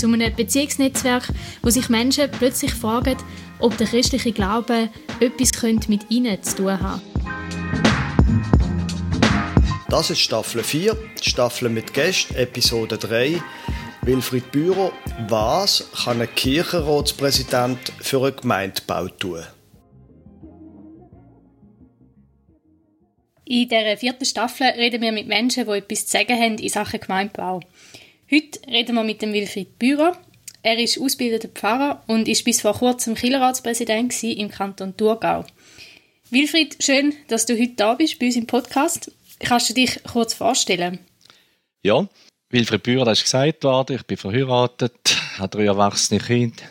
Zu einem Beziehungsnetzwerk, wo sich Menschen plötzlich fragen, ob der christliche Glaube etwas mit ihnen zu tun hat. Das ist Staffel 4, Staffel mit Gästen, Episode 3. Wilfried Bührer, was kann ein Kirchenratspräsident für eine Gemeindebau tun? In dieser vierten Staffel reden wir mit Menschen, die etwas zu sagen haben in Sachen Gemeindebau. Heute reden wir mit dem Wilfried Bührer. Er ist ausgebildeter Pfarrer und ist bis vor kurzem Kirchenratspräsident im Kanton Thurgau. Wilfried, schön, dass du heute da bist bei uns im Podcast. Kannst du dich kurz vorstellen? Ja, Wilfried Bührer, das ist gesagt worden. Ich bin verheiratet, habe drei erwachsene Kinder,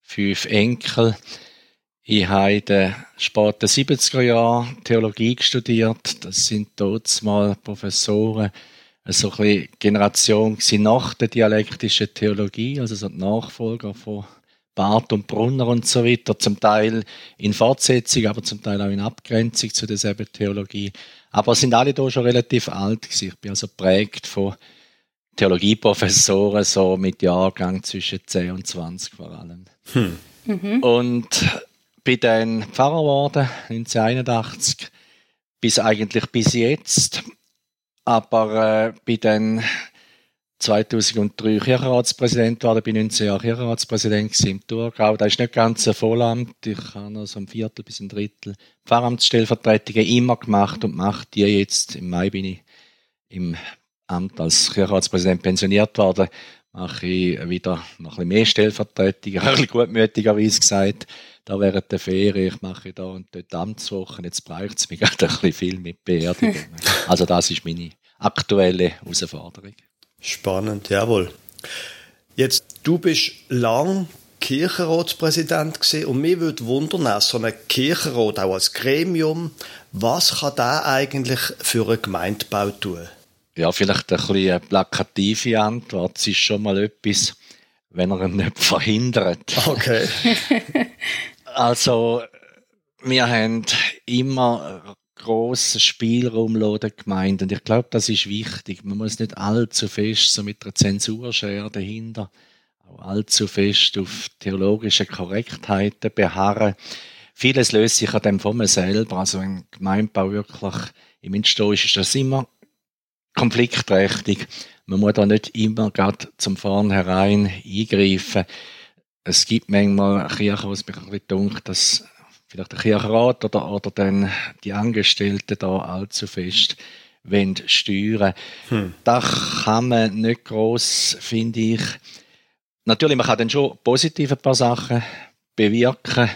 fünf Enkel. Ich habe in den späten 70er Jahren Theologie studiert. Das sind dort mal Professoren, so ein bisschen Generation nach der dialektischen Theologie, also so die Nachfolger von Barth und Brunner und so weiter, zum Teil in Fortsetzung, aber zum Teil auch in Abgrenzung zu derselben Theologie. Aber sind alle da schon relativ alt gewesen. Ich bin also prägt von Theologieprofessoren, so mit Jahrgang zwischen 10 und 20 vor allem. Hm. Mhm. Und bin dann Pfarrer geworden, 1981, bis eigentlich bis jetzt. Aber äh, bin dann 2003 Kirchenratspräsident geworden, bin 19 Jahre Kirchenratspräsident im Thurgau. Das ist nicht ganz ein Vollamt. Ich habe noch so ein Viertel bis ein Drittel Pfarramtsstellvertretungen immer gemacht und mache die jetzt. Im Mai bin ich im Amt als Kirchenratspräsident pensioniert worden mache ich wieder noch ein bisschen mehr Stellvertretung, ein bisschen gutmütigerweise gesagt, da während der Ferien, ich mache da und dort Amtswochen, jetzt braucht es mich gerade ein bisschen viel mit Beerdigungen. Also das ist meine aktuelle Herausforderung. Spannend, jawohl. Jetzt, du bist lang Kirchenratspräsident gewesen und mir würde wundern, so ein Kirchenrat auch als Gremium, was kann der eigentlich für einen Gemeindebau tun? Ja, vielleicht ein bisschen eine plakative Antwort. Es ist schon mal etwas, wenn er ihn nicht verhindert. Okay. also, wir haben immer grossen Spielraum der Gemeinde. Und ich glaube, das ist wichtig. Man muss nicht allzu fest so mit der Zensurschere dahinter, auch allzu fest auf theologische Korrektheiten beharren. Vieles löst sich an dem von mir selber. Also, wenn Gemeindebau wirklich im ist, ist das immer konfliktträchtig. Man muss da nicht immer gerade zum Vornherein eingreifen. Es gibt manchmal Kirchen, wo es mich ein bisschen dunkt, dass vielleicht der Kirchenrat oder, oder dann die Angestellten da allzu fest wollen steuern. Hm. Da kann man nicht gross, finde ich. Natürlich, man kann dann schon positive paar Sachen bewirken.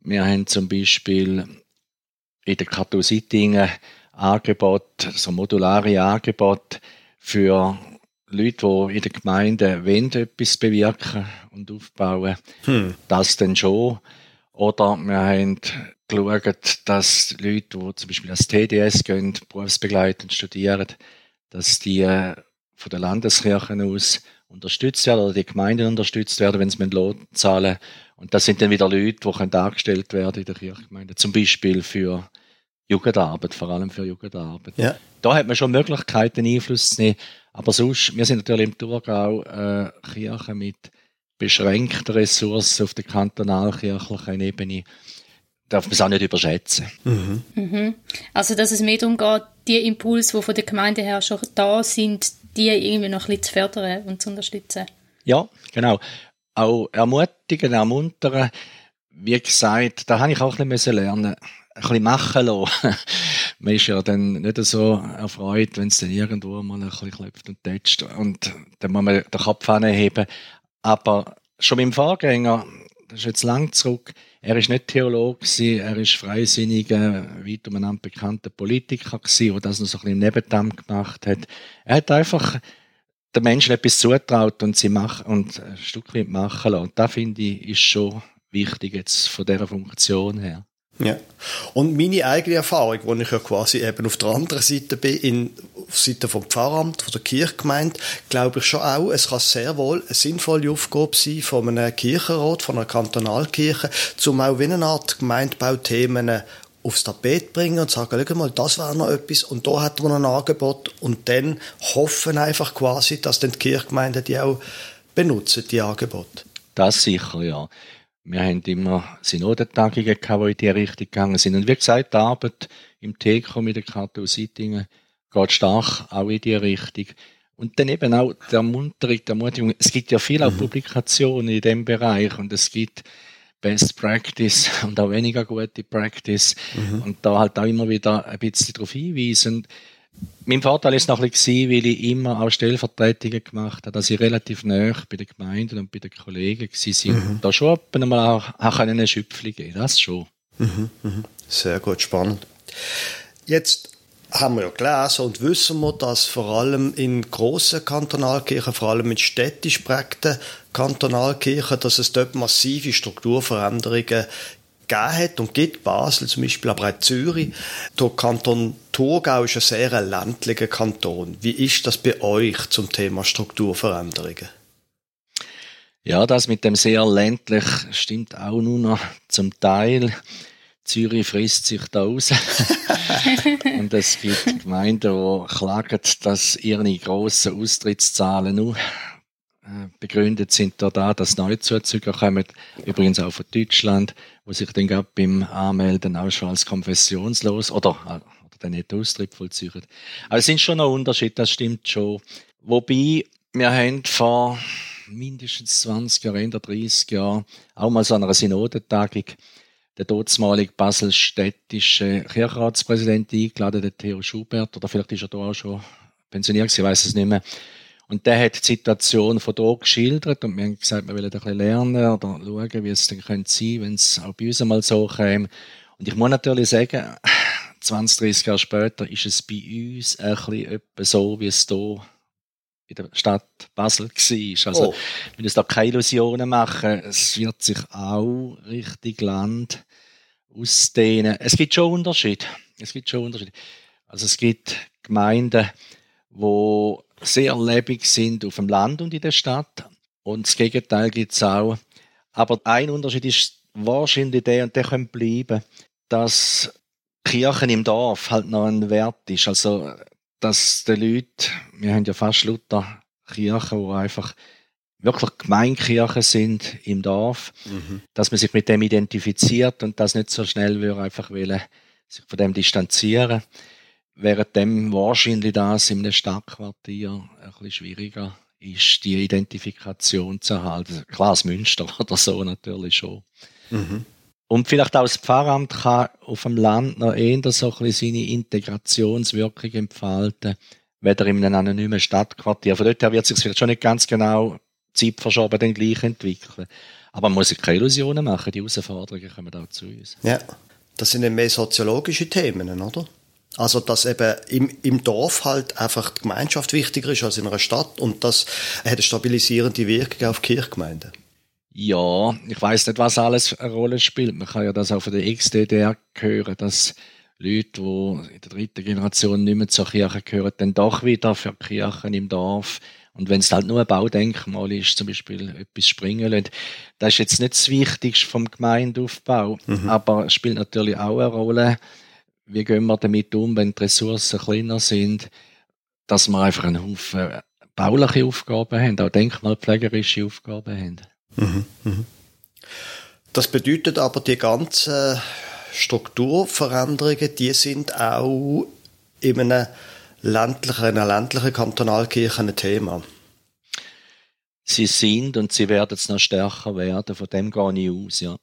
Wir haben zum Beispiel in der Kathosittingen Angebot, so modulare Angebot für Leute, die in der Gemeinde wollen, etwas bewirken und aufbauen, hm. das dann schon. Oder wir haben geschaut, dass Leute, die zum Beispiel als TDS gehen, berufsbegleitend studieren, dass die äh, von der Landeskirche aus unterstützt werden oder die Gemeinden unterstützt werden, wenn sie Lohn zahlen. Und das sind dann wieder Leute, die angestellt werden in der Kirchgemeinde. Zum Beispiel für Jugendarbeit, vor allem für Jugendarbeit. Ja. Da hat man schon Möglichkeiten, Einfluss zu nehmen. Aber sonst, wir sind natürlich im Thurgau äh, Kirche mit beschränkten Ressourcen auf der kantonalkirchlichen Ebene. Darf man es auch nicht überschätzen. Mhm. Mhm. Also, dass es mehr darum geht, die Impulse, die von der Gemeinde her schon da sind, die irgendwie noch ein bisschen zu fördern und zu unterstützen. Ja, genau. Auch ermutigen, ermuntern. Wie gesagt, da habe ich auch ein bisschen lernen müssen ein bisschen machen lassen. Man ist ja dann nicht so erfreut, wenn es dann irgendwo mal ein bisschen klopft und tätscht. Und dann muss man den Kopf anheben. Aber schon beim Vorgänger, das ist jetzt lang zurück, er ist nicht Theologe er ist freisinniger, weit umeinander bekannter Politiker der das noch so ein bisschen im Nebendamm gemacht hat. Er hat einfach den Menschen etwas zutraut und sie machen und ein Stück weit machen lassen. Und das finde ich ist schon wichtig jetzt von dieser Funktion her. Ja. Und meine eigene Erfahrung, wo ich ja quasi eben auf der anderen Seite bin, in, auf Seite vom Pfarramt, von der Kirchgemeinde, glaube ich schon auch, es kann sehr wohl eine sinnvolle Aufgabe sein von einem Kirchenrat, von einer Kantonalkirche, um auch wie eine Art Gemeindebauthemen aufs Tapet bringen und sagen, schau mal, das wäre noch etwas und da hat man ein Angebot und dann hoffen einfach quasi, dass dann die Kirchgemeinden die auch benutzen, die Angebote. Das sicher, ja. Wir haben immer Synodentagungen gehabt, die in diese Richtung gegangen sind. Und wie gesagt, die Arbeit im TECO mit der KTU Sittingen geht stark auch in diese Richtung. Und dann eben auch die Ermunterung, die Ermutigung. Es gibt ja viele mhm. Publikationen in dem Bereich und es gibt Best Practice und auch weniger gute Practice. Mhm. Und da halt auch immer wieder ein bisschen darauf hinweisen. Mein Vorteil ist noch ein bisschen, weil ich immer auch Stellvertretungen gemacht habe, dass ich relativ nah bei den Gemeinden und bei den Kollegen war. Mhm. Da schon einmal auch, auch eine Schöpfung geben, das schon. Mhm. Mhm. Sehr gut, spannend. Jetzt haben wir ja gelesen und wissen wir, dass vor allem in grossen Kantonalkirchen, vor allem in städtisch prägten Kantonalkirchen, dass es dort massive Strukturveränderungen gegeben hat und gibt, Basel zum Beispiel, aber auch Zürich. Der Kanton Thurgau ist ein sehr ländlicher Kanton. Wie ist das bei euch zum Thema Strukturveränderungen? Ja, das mit dem sehr ländlich stimmt auch nur noch zum Teil. Zürich frisst sich da aus. und es gibt Gemeinden, die klagen, dass ihre grossen Austrittszahlen nur begründet sind da, dass Neuzuzüger kommen, übrigens auch von Deutschland, wo sich dann gerade beim Anmelden auch schon als konfessionslos oder, äh, oder dann nicht Austritt vollziehen. Also es sind schon noch Unterschiede, das stimmt schon. Wobei, wir haben vor mindestens 20 Jahren, 30 Jahren auch mal so einer Synodentagung der dortmalige baselstädtische Kirchenratspräsident eingeladen, der Theo Schubert, oder vielleicht ist er da auch schon pensioniert, ich weiß es nicht mehr. Und der hat die Situation von hier geschildert und wir haben gesagt, wir wollen ein bisschen lernen oder schauen, wie es denn könnte sein, wenn es auch bei uns einmal so käme. Und ich muss natürlich sagen, 20, 30 Jahre später ist es bei uns ein bisschen so, wie es hier in der Stadt Basel war. Also, oh. wir müssen da keine Illusionen machen. Es wird sich auch richtig Land ausdehnen. Es gibt schon Unterschiede. Es gibt schon Unterschiede. Also, es gibt Gemeinden, wo sehr lebendig sind auf dem Land und in der Stadt. Und das Gegenteil gibt es auch. Aber ein Unterschied ist wahrscheinlich der, und der könnte bleiben, dass Kirchen im Dorf halt noch ein Wert ist. Also, dass die Leute, wir haben ja fast Luther Kirchen, die einfach wirklich Gemeinkirchen sind im Dorf, mhm. dass man sich mit dem identifiziert und das nicht so schnell würde einfach will, sich von dem distanzieren während dem wahrscheinlich das in einem Stadtquartier ein bisschen schwieriger ist, die Identifikation zu erhalten. Klar, das Münster oder so natürlich schon. Mhm. Und vielleicht auch das Pfarramt kann auf dem Land noch eher so ein bisschen seine Integrationswirkung entfalten, weder in einem anonymen Stadtquartier. Von dort her wird sich vielleicht schon nicht ganz genau Zeit verschoben dann gleich entwickeln. Aber man muss sich keine Illusionen machen, die Herausforderungen kommen auch zu uns. Ja, das sind dann mehr soziologische Themen, oder? Also, dass eben im, im Dorf halt einfach die Gemeinschaft wichtiger ist als in einer Stadt und das hat eine stabilisierende Wirkung auf Kirchgemeinden. Ja, ich weiß nicht, was alles eine Rolle spielt. Man kann ja das auch von der XDDR hören, dass Leute, die in der dritten Generation nicht mehr zur Kirche gehören, dann doch wieder für Kirchen im Dorf und wenn es halt nur ein Baudenkmal ist, zum Beispiel etwas springen lassen, das ist jetzt nicht das Wichtigste vom Gemeindeaufbau, mhm. aber es spielt natürlich auch eine Rolle, wie gehen wir damit um, wenn die Ressourcen kleiner sind, dass wir einfach einen Haufen bauliche Aufgaben haben, auch denkmalpflegerische Aufgaben haben. Mhm, mhm. Das bedeutet aber, die ganzen Strukturveränderungen, die sind auch in einer ländlichen, einer ländlichen Kantonalkirche ein Thema. Sie sind und sie werden es noch stärker werden, von dem gehe ich aus, ja.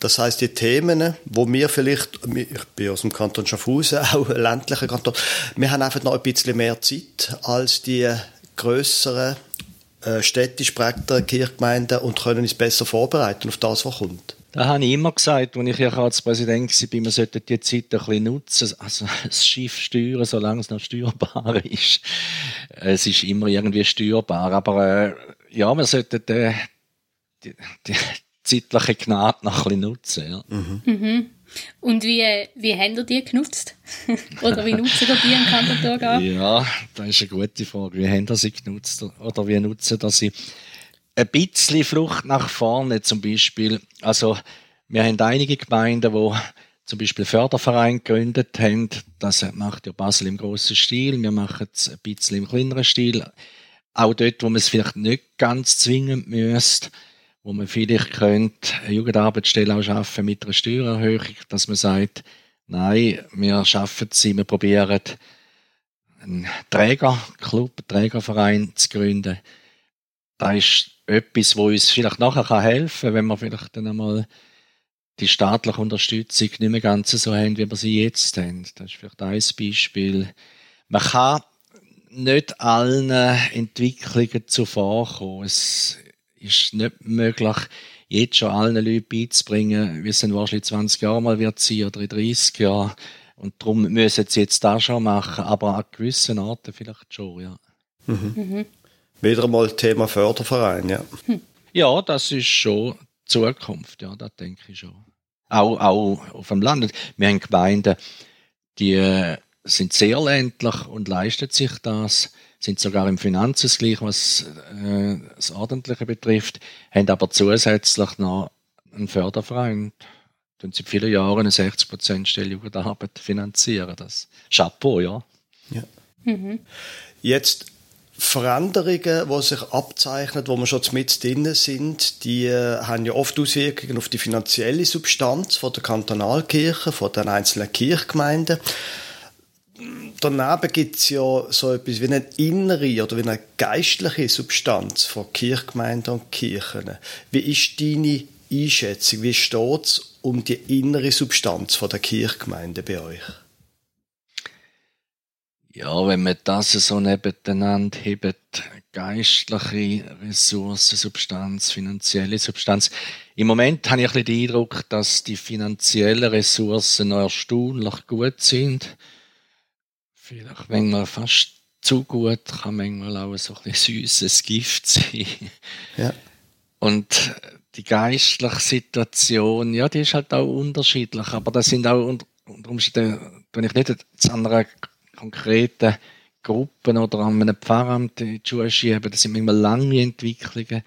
Das heißt, die Themen, wo wir vielleicht, ich bin aus dem Kanton Schaffhausen, auch ländlicher Kanton, wir haben einfach noch ein bisschen mehr Zeit als die grösseren äh, städtisch prägten Kirchgemeinden und können uns besser vorbereiten auf das, was kommt. Da habe ich immer gesagt, als ich ja als Präsident war, wir sollten die Zeit ein bisschen nutzen, also das Schiff steuern, solange es noch steuerbar ist. Es ist immer irgendwie steuerbar, aber äh, ja, wir sollten die, die, die zeitliche Gnade noch ein bisschen nutzen. Ja. Mhm. Mhm. Und wie, wie habt ihr die genutzt? oder wie nutzen ihr die im Kanton Thurgau? Ja, das ist eine gute Frage. Wie haben ihr sie genutzt? Oder wie nutzen ihr sie? Ein bisschen Flucht nach vorne zum Beispiel. Also, wir haben einige Gemeinden, die zum Beispiel Förderverein gegründet haben. Das macht ja Basel im grossen Stil. Wir machen es ein bisschen im kleineren Stil. Auch dort, wo man es vielleicht nicht ganz zwingend müsste wo man vielleicht könnte eine Jugendarbeitsstelle auch schaffen mit einer Steuererhöhung, dass man sagt, nein, wir schaffen sie, wir probieren einen Trägerclub, einen Trägerverein zu gründen. Das ist etwas, wo uns vielleicht nachher helfen kann, wenn wir vielleicht dann einmal die staatliche Unterstützung nicht mehr ganz so haben, wie wir sie jetzt haben. Das ist vielleicht ein Beispiel. Man kann nicht allen Entwicklungen zuvorkommen. Es ist nicht möglich, jetzt schon allen Leuten beizubringen, wie es dann wahrscheinlich 20 Jahre mal wird sein oder in 30 Jahren. Und darum müssen sie jetzt das schon machen, aber an gewissen Orten vielleicht schon, ja. Mhm. Mhm. Wieder mal Thema Förderverein, ja. Hm. Ja, das ist schon Zukunft, ja, das denke ich schon. Auch, auch auf dem Land. Wir haben Gemeinden, die sind sehr ländlich und leisten sich das sind sogar im Finanzausgleich, was äh, das Ordentliche betrifft, haben aber zusätzlich noch einen Förderverein. Und seit vielen Jahren eine 60% Stelle Jugendarbeit finanzieren. Das Chapeau, ja. ja. Mhm. Jetzt Veränderungen, die sich abzeichnen, wo wir schon mit drin sind, die äh, haben ja oft Auswirkungen auf die finanzielle Substanz von der Kantonalkirche, von den einzelnen Kirchgemeinden daneben gibt es ja so etwas wie eine innere oder wie eine geistliche Substanz von Kirchgemeinden und Kirchen. Wie ist deine Einschätzung? Wie steht es um die innere Substanz von der Kirchgemeinde bei euch? Ja, wenn man das so nebeneinander hebt, geistliche Ressourcen, Substanz, finanzielle Substanz. Im Moment habe ich ein bisschen den Eindruck, dass die finanziellen Ressourcen noch erstaunlich gut sind vielleicht manchmal fast zu gut, kann manchmal auch so ein süßes Gift sein. Ja. Und die geistliche Situation, ja, die ist halt auch unterschiedlich, aber das sind auch unter, unter Umständen, wenn ich nicht zu einer konkreten Gruppen oder an einem Pfarramt in die Schuhe schiebe, das sind manchmal lange Entwicklungen,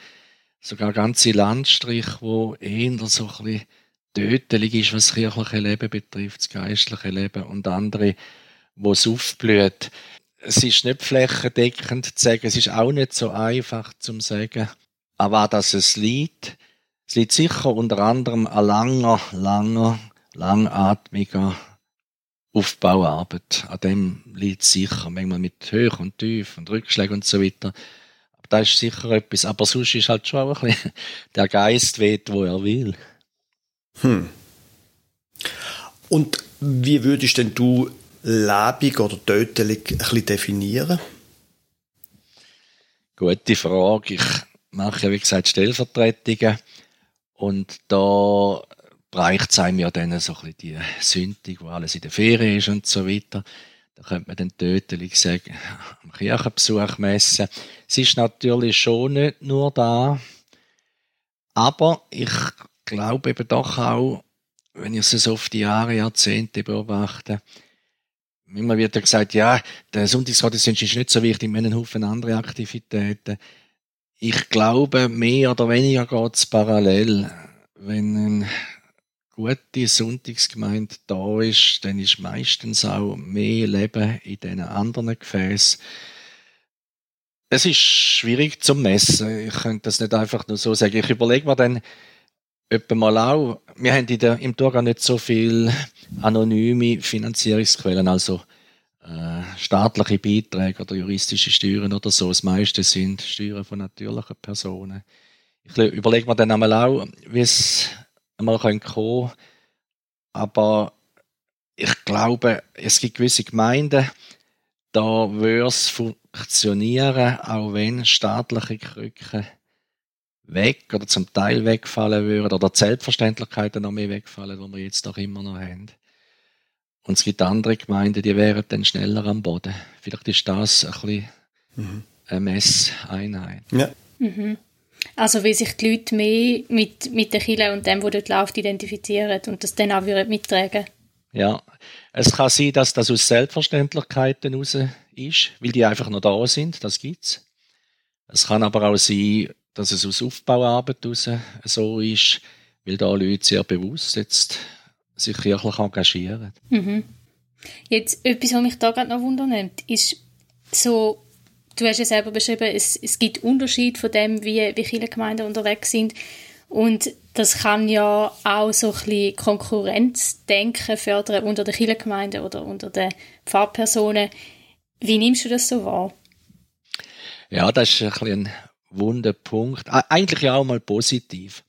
sogar ganze Landstriche, wo eher so ein bisschen tödlich ist, was das kirchliche Leben betrifft, das geistliche Leben und andere, wo es aufblüht. Es ist nicht flächendeckend zu sagen, es ist auch nicht so einfach zu sagen, aber dass es liegt, es liegt sicher unter anderem an langer, langer, langatmiger Aufbauarbeit. An dem liegt sicher, manchmal mit Höch und Tief und Rückschlägen und so weiter. Aber da ist sicher etwas. Aber sonst ist halt schon ein bisschen der Geist weht, wo er will. Hm. Und wie würdest denn du lebendig oder tödlich ein bisschen definieren? Gute Frage. Ich mache wie gesagt, Stellvertretungen. Und da bereicht es einem ja dann so ein bisschen die Sündig, wo alles in der Ferien ist und so weiter. Da könnte man dann tödlich sagen, am Kirchenbesuch messen. Es ist natürlich schon nicht nur da, aber ich glaube eben doch auch, wenn ich es auf die Jahre, Jahrzehnte beobachte, Immer wird ja gesagt, ja, der Sonntagsgottesdienst ist nicht so wichtig, wir haben einen Haufen andere Aktivitäten. Ich glaube, mehr oder weniger geht es parallel. Wenn eine gute Sonntagsgemeinde da ist, dann ist meistens auch mehr Leben in diesen anderen Gefäßen. Es ist schwierig zu messen. Ich könnte das nicht einfach nur so sagen. Ich überlege mir dann, etwa mal auch, wir haben der, im Thurgau nicht so viel anonyme Finanzierungsquellen, also äh, staatliche Beiträge oder juristische Steuern oder so. Das meiste sind Steuern von natürlichen Personen. Ich überlege mir dann einmal auch, wie es einmal kommen könnte. Aber ich glaube, es gibt gewisse Gemeinden, da würde es funktionieren, auch wenn staatliche Krücken weg oder zum Teil wegfallen würden oder die Selbstverständlichkeiten noch mehr wegfallen, die wir jetzt doch immer noch haben. Und es gibt andere Gemeinden, die wären dann schneller am Boden. Vielleicht ist das ein bisschen mhm. eine Messeinheit. Ja. Mhm. Also wie sich die Leute mehr mit, mit der Kirche und dem, wo dort läuft, identifizieren und das dann auch mittragen Ja, es kann sein, dass das aus Selbstverständlichkeiten raus ist, weil die einfach noch da sind, das gibt's. Es kann aber auch sein, dass es aus Aufbauarbeit raus so ist, weil da Leute sehr bewusst jetzt sich kirchlich engagieren. Mhm. Jetzt etwas, was mich da gerade noch wundernimmt, ist so, du hast ja selber beschrieben, es, es gibt Unterschied von dem, wie, wie viele Gemeinden unterwegs sind und das kann ja auch so ein bisschen Konkurrenzdenken fördern unter den Kirchengemeinden oder unter den Pfarrpersonen. Wie nimmst du das so wahr? Ja, das ist ein, bisschen ein wunder Punkt. Eigentlich ja auch mal positiv.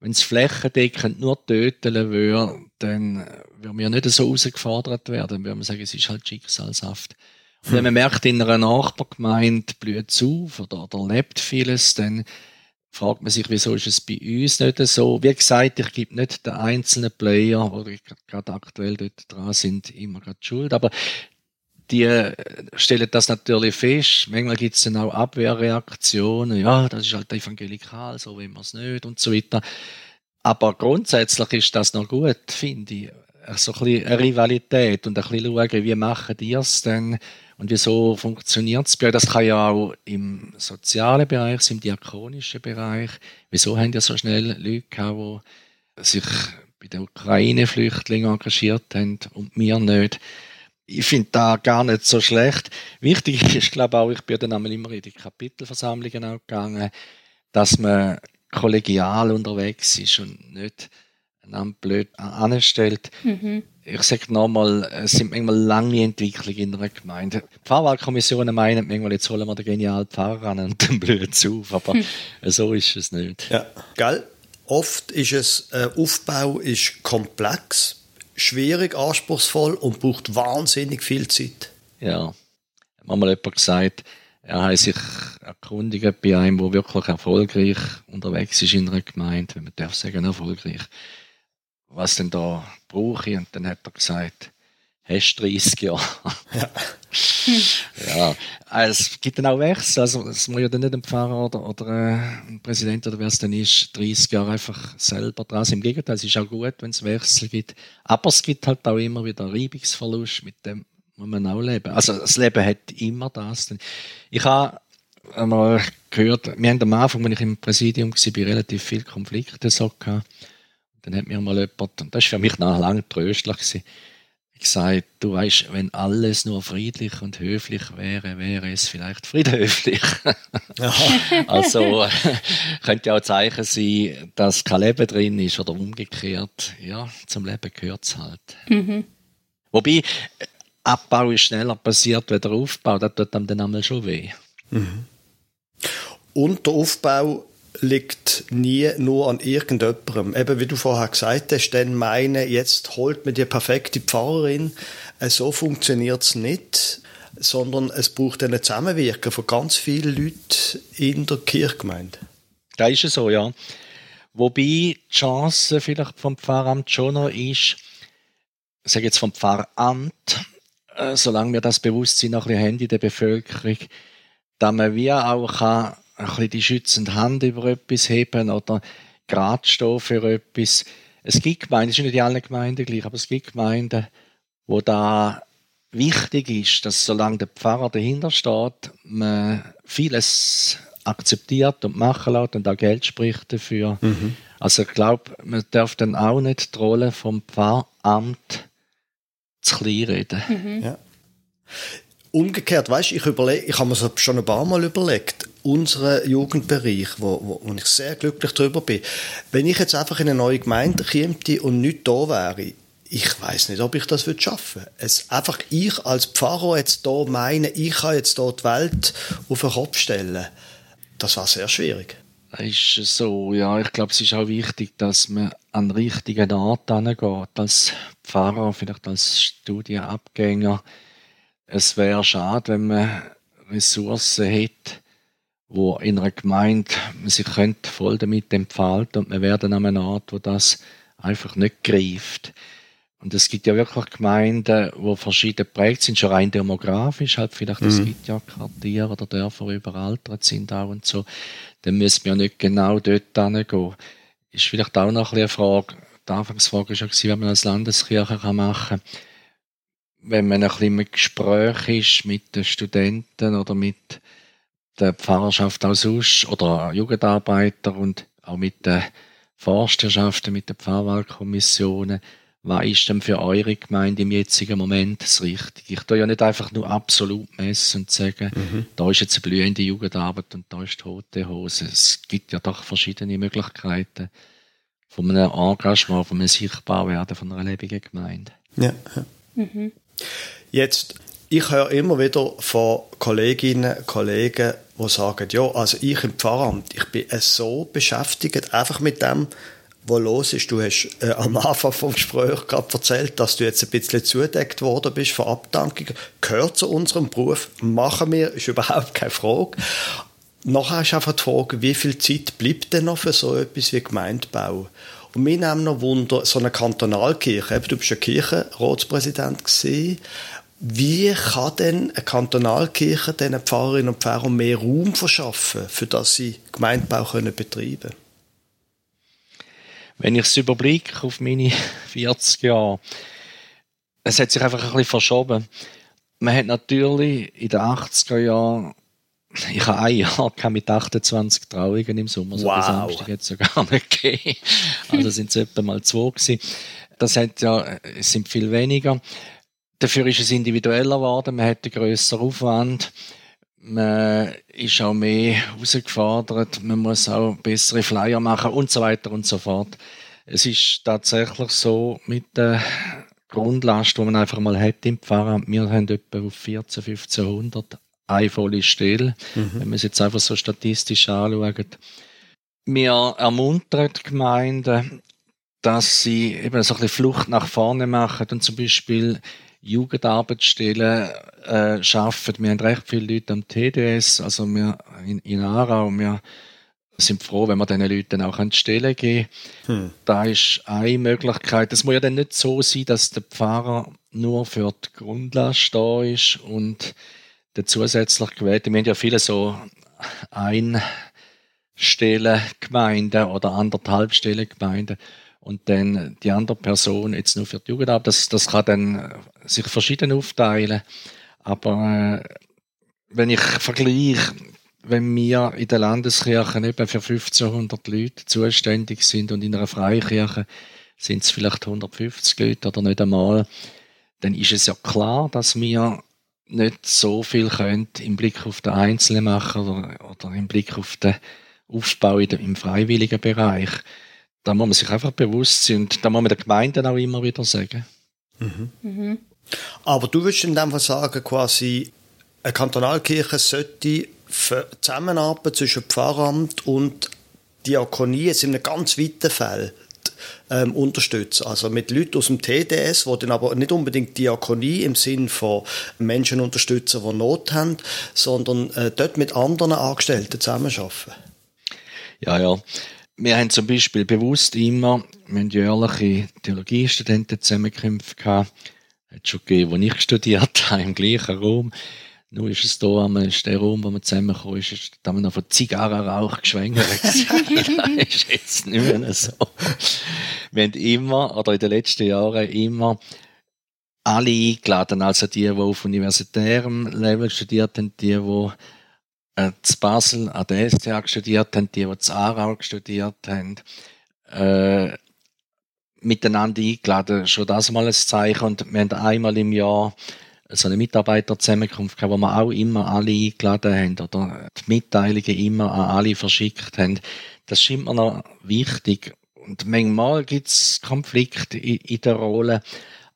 Wenn es flächendeckend nur töten würde, dann würden wir nicht so herausgefordert werden. Dann würden wir sagen, es ist halt Schicksalshaft. Und wenn man merkt, in einer Nachbargemeinde blüht es auf oder, oder lebt vieles, dann fragt man sich, wieso ist es bei uns nicht so? Wie gesagt, ich gebe nicht den einzelnen Player, die gerade aktuell dort dran sind, immer gerade Schuld, aber die äh, stellen das natürlich fest. Manchmal gibt es dann auch Abwehrreaktionen. Ja, das ist halt evangelikal, so will man es nicht und so weiter. Aber grundsätzlich ist das noch gut, finde ich. So ein bisschen eine Rivalität und ein bisschen schauen, wie machen die es denn und wieso funktioniert es Das kann ja auch im sozialen Bereich, im diakonischen Bereich. Wieso haben ja so schnell Leute gehabt, die sich bei den Ukraine-Flüchtlingen engagiert haben und mir nicht? Ich finde da gar nicht so schlecht. Wichtig ist, glaube ich, auch, ich bin dann einmal immer in die Kapitelversammlungen auch gegangen, dass man kollegial unterwegs ist und nicht einander blöd anstellt. Mhm. Ich sage nochmal, es sind manchmal lange Entwicklungen in einer Gemeinde. Die Pfarrwahlkommissionen meinen manchmal, jetzt holen wir den genialen Pfarrer an und dann blöd zu auf, aber mhm. so ist es nicht. Ja, gell? Oft ist es, äh, Aufbau ist komplex schwierig, anspruchsvoll und braucht wahnsinnig viel Zeit. Ja, hat mal jemand gesagt, er hat sich erkundigt bei einem, der wirklich erfolgreich unterwegs ist in einer Gemeinde, wenn man darf sagen, erfolgreich, was denn da brauche ich. Und dann hat er gesagt, hast 30 Jahre. Ja. ja, also, es gibt dann auch Wechsel. Also, es muss ja dann nicht ein Pfarrer oder, oder äh, ein Präsident oder wer es dann ist, 30 Jahre einfach selber dran. Im Gegenteil, es ist auch gut, wenn es Wechsel gibt. Aber es gibt halt auch immer wieder Reibungsverlust, mit dem muss man auch leben. Also, das Leben hat immer das. Ich habe einmal gehört, wir haben am Anfang, wenn ich im Präsidium war, relativ viele Konflikte so gehabt. Dann hat mir mal jemand, und das war für mich nachher lange tröstlich gewesen, gesagt, du weißt, wenn alles nur friedlich und höflich wäre, wäre es vielleicht friedhöflich. also könnte ja auch Zeichen sein, dass kein Leben drin ist oder umgekehrt. Ja, zum Leben gehört es halt. Mhm. Wobei, Abbau ist schneller passiert als der Aufbau, das tut einem dann einmal schon weh. Mhm. Und der Aufbau liegt nie nur an irgendjemandem. Eben wie du vorher gesagt hast, dann meine, jetzt holt man die perfekte Pfarrerin. Äh, so funktioniert es nicht, sondern es braucht eine Zusammenwirkung von ganz vielen Leuten in der Kirchgemeinde. Da ist es so, ja. Wobei die Chance vielleicht vom Pfarramt schon noch ist, ich sage jetzt vom Pfarramt, äh, solange wir das Bewusstsein noch ein bisschen haben in der Bevölkerung, dass man wie auch kann ein bisschen die schützende Hand über etwas heben oder gerade stehen für etwas. Es gibt Gemeinden, es ist nicht in allen Gemeinden gleich, aber es gibt Gemeinden, wo da wichtig ist, dass solange der Pfarrer dahinter steht, man vieles akzeptiert und machen lässt und auch Geld spricht dafür. Mhm. Also ich glaube, man darf dann auch nicht die Rolle vom Pfarramt zu klein reden. Mhm. Ja. Umgekehrt, weißt, ich überlege, ich habe mir das schon ein paar Mal überlegt, unseren Jugendbereich, wo, wo, wo ich sehr glücklich darüber bin. Wenn ich jetzt einfach in eine neue Gemeinde käme und nicht da wäre, ich weiß nicht, ob ich das schaffen würde. Es einfach ich als Pfarrer jetzt da meine, ich kann jetzt hier die Welt auf den Kopf stellen. Das war sehr schwierig. Ist so, ja. Ich glaube, es ist auch wichtig, dass man an den richtigen Ort angeht. Als Pfarrer, vielleicht als Studienabgänger. Es wäre schade, wenn man Ressourcen hätte, wo in einer Gemeinde sich könnte voll damit entfalten und wir werden an einer Art, wo das einfach nicht greift. Und es gibt ja wirklich Gemeinden, wo verschiedene prägt sind, schon rein demografisch, halt vielleicht, mhm. es gibt ja Quartiere oder Dörfer, die überaltert sind auch und so. Dann müssen wir ja nicht genau dort hingehen. Ist vielleicht auch noch ein eine Frage, die Anfangsfrage war ja, was man als Landeskirche machen kann. Wenn man ein bisschen im Gespräch ist mit den Studenten oder mit der Pfarrerschaft auch sonst oder Jugendarbeiter und auch mit den Forstwirtschaften, mit den Pfarrwahlkommissionen, was ist denn für eure Gemeinde im jetzigen Moment das Richtige? Ich tue ja nicht einfach nur absolut messen und sagen, mhm. da ist jetzt eine blühende Jugendarbeit und da ist tote Hose. Es gibt ja doch verschiedene Möglichkeiten von einem Engagement, von einem Sichtbarwerden von einer lebendigen Gemeinde. Ja. Mhm. Jetzt, ich höre immer wieder von Kolleginnen Kollegen, die sagen, ja, also ich im Pfarramt, ich bin so beschäftigt, einfach mit dem, was los ist. Du hast äh, am Anfang vom Gespräch gerade erzählt, dass du jetzt ein bisschen zudeckt worden bist von Abdankungen. Gehört zu unserem Beruf, machen wir, ist überhaupt keine Frage. Nachher ist einfach die Frage, wie viel Zeit bleibt denn noch für so etwas wie Gemeindebau? Und mir nehmen noch Wunder, so eine Kantonalkirche, du bist ja Kirchenratspräsident gewesen, wie kann denn eine Kantonalkirche den Pfarrerinnen und Pfarrern mehr Raum verschaffen, für das sie Gemeindebau können betreiben können? Wenn ich es überblicke auf meine 40 Jahre, es hat sich einfach ein bisschen verschoben. Man hat natürlich in den 80er Jahren ich habe ein Jahr mit 28 Trauungen im Sommer, so wow. bis Samstag jetzt sogar nicht gegeben. Also sind es etwa mal zwei gewesen. Das hat ja, es sind viel weniger. Dafür ist es individueller geworden, man hat einen grösseren Aufwand. Man ist auch mehr herausgefordert, man muss auch bessere Flyer machen und so weiter und so fort. Es ist tatsächlich so mit der Grundlast, die man einfach mal hat im Pfarramt. Wir haben etwa auf 14, 1500 eine volle Stelle, mhm. wenn man es jetzt einfach so statistisch anschaut. Wir ermuntern die Gemeinden, dass sie eben so ein bisschen Flucht nach vorne machen und zum Beispiel Jugendarbeitsstellen äh, schaffen. Wir haben recht viele Leute am TDS, also wir in, in Aarau, wir sind froh, wenn wir diesen Leuten auch an die Stelle geben. Hm. Da ist eine Möglichkeit. Es muss ja dann nicht so sein, dass der Pfarrer nur für die Grundlast da ist und der zusätzlich gewählte. Wir haben ja viele so Einstellengemeinden oder anderthalb Stellengemeinden und dann die andere Person jetzt nur für die Jugendarbeit. Das, das kann dann sich verschieden aufteilen. Aber äh, wenn ich vergleiche, wenn wir in der Landeskirche etwa für 1500 Leute zuständig sind und in einer Freikirche sind es vielleicht 150 Leute oder nicht einmal, dann ist es ja klar, dass wir nicht so viel können im Blick auf den Einzelnen machen oder, oder im Blick auf den Aufbau im freiwilligen Bereich da muss man sich einfach bewusst sein und da muss man den Gemeinden auch immer wieder sagen. Mhm. Mhm. Aber du würdest in dem Fall sagen, quasi, eine Kantonalkirche sollte Zusammenarbeit zwischen Pfarramt und Diakonie jetzt in einem ganz weiten Feld ähm, unterstützen. Also mit Leuten aus dem TDS, die dann aber nicht unbedingt Diakonie im Sinn von Menschen unterstützen, die Not haben, sondern äh, dort mit anderen Angestellten zusammenarbeiten. Ja, ja wir haben zum Beispiel bewusst immer, wir haben jährliche Theologiestudenten zusammengekämpft gehabt. Hat schon gegeben, wo ich studiert habe, im gleichen Raum. Nur ist es da, ist der Raum, wo wir zusammengekommen ist, ist da haben wir noch von Zigarrenrauch geschwängert. das ist jetzt nicht mehr so. Wir haben immer, oder in den letzten Jahren immer, alle eingeladen, also die, die auf universitärem Level studiert haben, die, die äh, zu Basel an der STH studiert haben, die, die zu Aarau studiert haben, äh, miteinander eingeladen. Schon das mal ein Zeichen. Und wir haben einmal im Jahr so eine Mitarbeiterzusammenkunft gehabt, wo wir auch immer alle eingeladen haben oder die Mitteilungen immer an alle verschickt haben. Das scheint mir noch wichtig. Und manchmal gibt es Konflikte in, in der Rolle,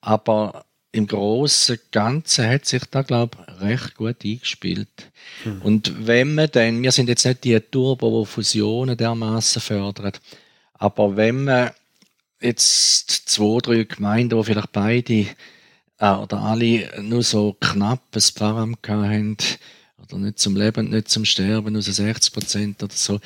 aber im Großen Ganzen hat sich da, glaube ich, recht gut eingespielt. Mhm. Und wenn man dann, wir sind jetzt nicht die Turbo, die Fusionen dermaßen fördern, aber wenn man jetzt zwei, drei Gemeinden, die vielleicht beide äh, oder alle nur so knapp ein Pfarramt haben, oder nicht zum Leben, nicht zum Sterben, nur 60 Prozent oder so,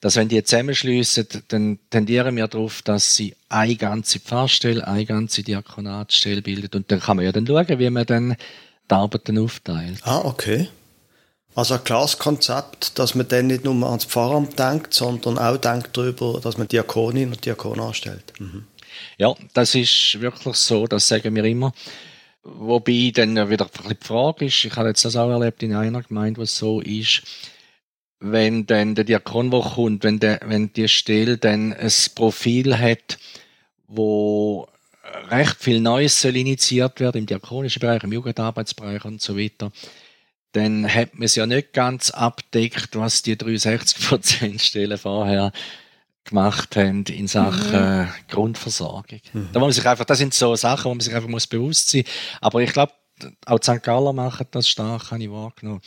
dass wenn die zusammenschliessen, dann tendieren wir darauf, dass sie eine ganze Pfarrstelle, eine ganze Diakonatsstelle bildet und dann kann man ja dann schauen, wie man dann die Arbeiten aufteilt. Ah, okay. Also ein klares Konzept, dass man dann nicht nur ans Pfarramt denkt, sondern auch denkt darüber, dass man Diakonin und Diakon anstellt. Mhm. Ja, das ist wirklich so, das sagen wir immer. Wobei dann wieder die Frage ist, ich habe jetzt das auch erlebt in einer Gemeinde, wo es so ist, wenn dann der Diakon, der kommt, wenn, der, wenn die Stelle dann ein Profil hat, wo recht viel Neues soll initiiert werden im diakonischen Bereich, im Jugendarbeitsbereich und so weiter, dann hat man es ja nicht ganz abdeckt, was die 63% Stellen vorher gemacht haben in Sachen mhm. Grundversorgung. Mhm. Da muss man sich einfach, das sind so Sachen, wo man sich einfach muss bewusst sein. Aber ich glaube, auch St. Galler machen das stark, habe ich wahrgenommen.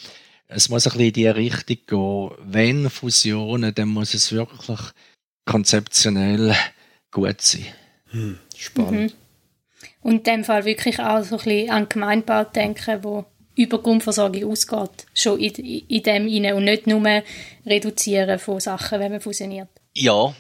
Es muss ein bisschen in die Richtung gehen. Wenn Fusionen, dann muss es wirklich konzeptionell gut sein. Mhm. Spannend. Mhm. Und in dem Fall wirklich auch so ein bisschen an Gemeinbau denken, wo über Grundversorgung ausgeht, schon in, in dem hinein und nicht nur reduzieren von Sachen, wenn man fusioniert. Ja,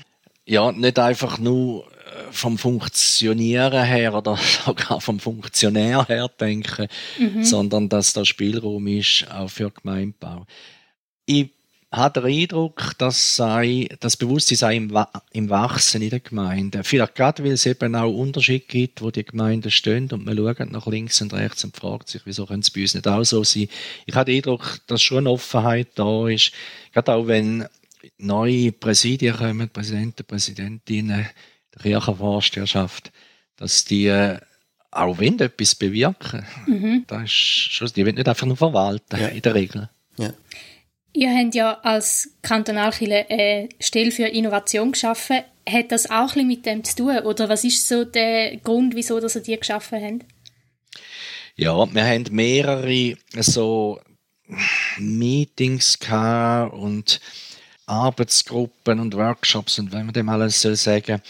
ja, nicht einfach nur vom Funktionieren her oder sogar vom Funktionär her denken, mhm. sondern dass da Spielraum ist auch für Gemeinbau. Ich habe den Eindruck, dass sei, das Bewusstsein sei im, im Wachsen in der Gemeinde. Vielleicht gerade, weil es eben auch Unterschiede gibt, wo die Gemeinden stehen und man schaut nach links und rechts und fragt sich, wieso können es bei uns nicht auch so sein. Ich habe den Eindruck, dass schon eine Offenheit da ist, gerade auch wenn neue Präsidien kommen, Präsidenten, Präsidentinnen der Kirchenvorsteherschaft, dass die äh, auch wenn etwas bewirken, mhm. das ist schon, die wollen nicht einfach nur verwalten, ja. in der Regel. Ja. Ihr habt ja als Kantonalkirche eine Stelle für Innovation geschaffen. Hat das auch ein bisschen mit dem zu tun? Oder was ist so der Grund, wieso dass ihr die geschaffen habt? Ja, wir haben mehrere so Meetings und Arbeitsgruppen und Workshops und wenn man dem alles soll sagen.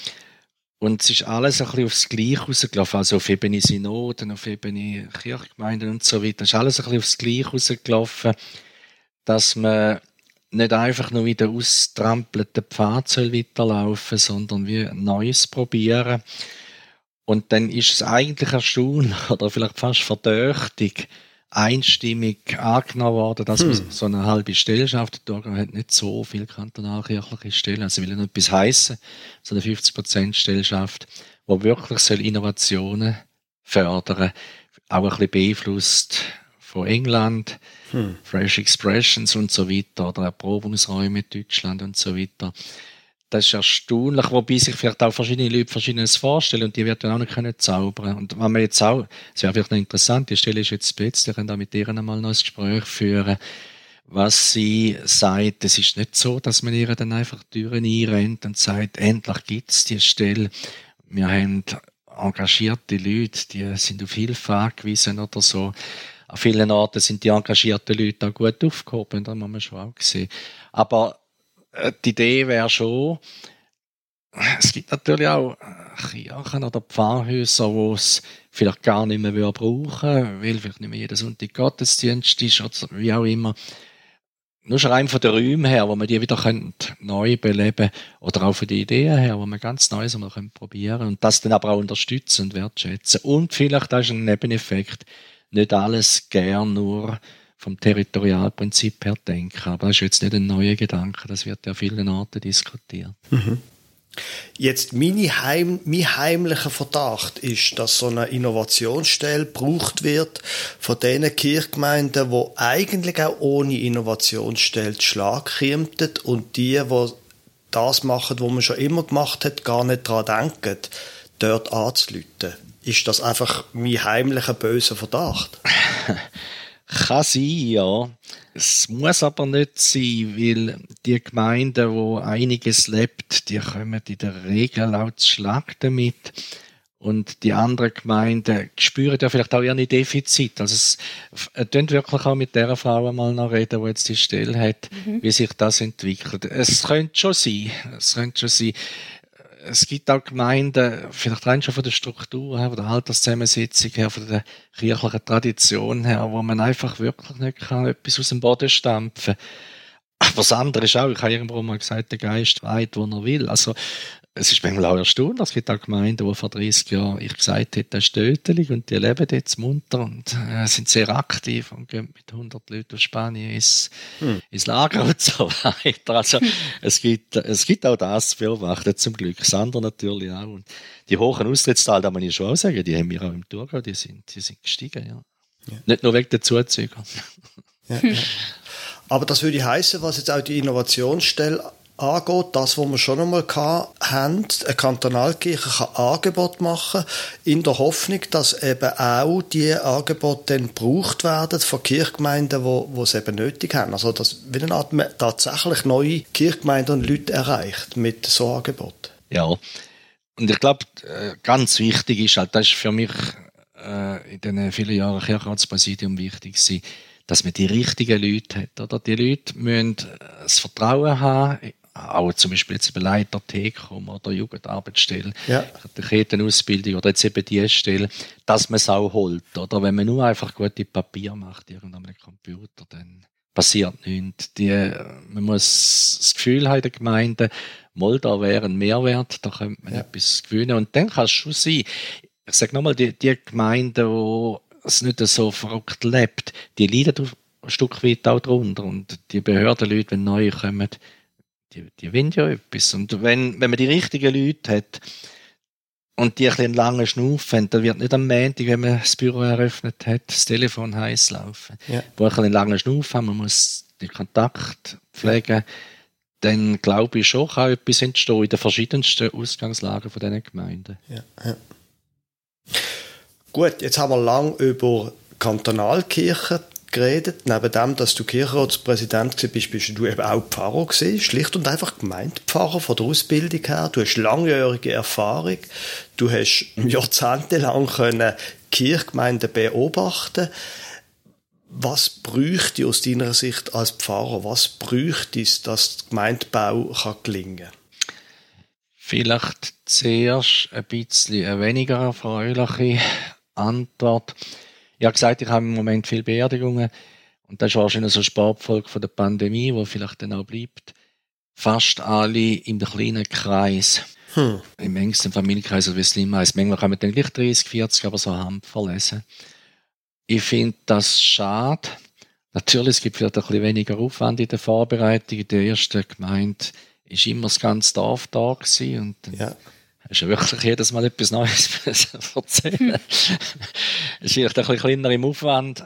Und es ist alles ein bisschen aufs Gleiche rausgelaufen. Also auf Ebene Synoden, auf Ebene Kirchgemeinden und so weiter. Es ist alles ein bisschen aufs Gleiche rausgelaufen, dass man nicht einfach nur in der austrampelten Pfad soll weiterlaufen, sondern wie Neues probieren. Und dann ist es eigentlich erstaunlich oder vielleicht fast verdächtig, einstimmig angenommen worden, dass hm. man so eine halbe Stelle schafft. Der hat nicht so viel kantonalkirchliche Stellen, also will ja nicht etwas heissen, so eine 50% Stelle schafft, wo wirklich soll Innovationen fördern, auch ein bisschen beeinflusst von England, hm. Fresh Expressions und so weiter, oder Erprobungsräume in Deutschland und so weiter das ist erstaunlich, wobei sich vielleicht auch verschiedene Leute Verschiedenes vorstellen und die werden auch nicht können zaubern. Und wenn man jetzt auch, es wäre vielleicht noch interessant, die Stelle ist jetzt spitz, die können da mit ihr einmal noch ein Gespräch führen, was sie sagt, es ist nicht so, dass man ihr dann einfach Türen einrennt und sagt, endlich gibt's die Stelle. Wir haben engagierte Leute, die sind auf Hilfe angewiesen oder so. An vielen Orten sind die engagierten Leute auch gut aufgehoben, da muss man schon auch sehen. Aber die Idee wäre schon, es gibt natürlich auch Kirchen oder Pfarrhäuser, wo es vielleicht gar nicht mehr brauchen weil vielleicht nicht mehr jeder Sonntag Gottesdienst ist oder wie auch immer. Nur schon rein von den Räumen her, wo man die wieder neu beleben oder auch von den Ideen her, wo man ganz Neues mal probieren können und das dann aber auch unterstützen und wertschätzen. Und vielleicht, das ist ein Nebeneffekt, nicht alles gern nur vom Territorialprinzip her denken. Aber das ist jetzt nicht ein neuer Gedanke, das wird ja vielen Orten diskutiert. Mhm. Jetzt meine Heim, mein heimlicher Verdacht ist, dass so eine Innovationsstelle gebraucht wird von den Kirchgemeinden, wo eigentlich auch ohne Innovationsstelle Schlag kämen und die, die das machen, was man schon immer gemacht hat, gar nicht daran denken, dort anzulüten. Ist das einfach mein heimlicher böser Verdacht? Kann sein, ja. Es muss aber nicht sein, weil die Gemeinden, wo einiges lebt, die kommen in der Regel auch zu Schlag damit. Und die anderen Gemeinden spüren ja vielleicht auch ihre Defizite. Also es tönt wirklich auch mit der Frau mal noch reden, die jetzt die Stelle hat, mhm. wie sich das entwickelt. Es könnte schon sein. Es könnte schon sein. Es gibt auch Gemeinden, vielleicht rein schon von der Struktur her, von der Alterszusammensetzung her, von der kirchlichen Tradition her, wo man einfach wirklich nicht kann, etwas aus dem Boden stampfen aber das andere ist auch, ich habe irgendwo mal gesagt, der Geist weit, wo er will. Also, es ist manchmal auch erstaunlich, es gibt auch Gemeinden, die vor 30 Jahren ich gesagt hätte, das ist und die leben jetzt munter und äh, sind sehr aktiv und gehen mit 100 Leuten aus Spanien ins, hm. ins Lager und so weiter. Also es, gibt, es gibt auch das zu beobachten, zum Glück. Das andere natürlich auch. Und die hohen Austrittszahlen, da muss ich schon auch sagen, die haben wir auch im Thurgau, die sind, die sind gestiegen. Ja. ja. Nicht nur wegen der Zuzüger. Ja, ja. Aber das würde heißen, was jetzt auch die Innovationsstelle angeht, das, was wir schon einmal haben, eine Kantonalkirche kann Angebot machen, in der Hoffnung, dass eben auch die Angebote dann gebraucht werden von Kirchgemeinden, wo, wo es eben nötig haben. Also, dass Art tatsächlich neue Kirchgemeinden und Leute erreicht mit so Angebot. Ja. Und ich glaube, äh, ganz wichtig ist halt, das ist für mich äh, in den vielen Jahren Kirchenratspräsidium wichtig gewesen, dass man die richtigen Leute hat. Oder? Die Leute müssen das Vertrauen haben, auch zum Beispiel jetzt bei Leiter Telekom oder Jugendarbeitsstelle, ja. der Ketenausbildung oder jetzt eben die Stelle, dass man es auch holt. Oder wenn man nur einfach gute Papier macht, irgendwann einem Computer, dann passiert nichts. Die, man muss das Gefühl haben, der Gemeinde, mal da wäre ein Mehrwert, da könnte man ja. etwas gewinnen. Und dann kann es schon sein, ich sage nochmal, die, die Gemeinden, die es nicht so verrückt lebt, die leiden ein Stück weit auch drunter. Und die Behördenleute, wenn neue kommen, die, die wollen ja etwas. Und wenn, wenn man die richtigen Leute hat und die ein bisschen langen Schnuff haben, dann wird nicht am Montag, wenn man das Büro eröffnet hat, das Telefon heiß laufen. Ja. Wo ein bisschen langen Schnuff haben, man muss den Kontakt pflegen, dann glaube ich schon, kann etwas entstehen in den verschiedensten Ausgangslagen von diesen Gemeinden. Ja, ja. Gut, jetzt haben wir lang über Kantonalkirchen geredet. Neben dem, dass du Kirchenratspräsident bist, bist du eben auch Pfarrer gewesen. Schlicht und einfach Gemeindepfarrer von der Ausbildung her. Du hast langjährige Erfahrung. Du hast jahrzehntelang können Kirchgemeinden beobachten. Was bräuchte aus deiner Sicht als Pfarrer? Was bräuchte es, dass der Gemeindebau gelingen kann? Vielleicht zuerst ein bisschen weniger erfreuliche Antwort. Ich habe gesagt, ich habe im Moment viele Beerdigungen und das ist wahrscheinlich so ein Sportfolge von der Pandemie, wo vielleicht dann auch bleibt. Fast alle im kleinen Kreis. Hm. Im engsten Familienkreis oder wie es immer heißt. Manchmal kann man dann gleich 30, 40, aber so Hand verlesen. Ich finde das schade. Natürlich, es gibt vielleicht ein bisschen weniger Aufwand in der Vorbereitung. In der ersten Gemeinde ist immer das ganze Dorf da gewesen und ja hast ja wirklich jedes Mal etwas Neues erzählen. Ist vielleicht ein bisschen kleiner im Aufwand,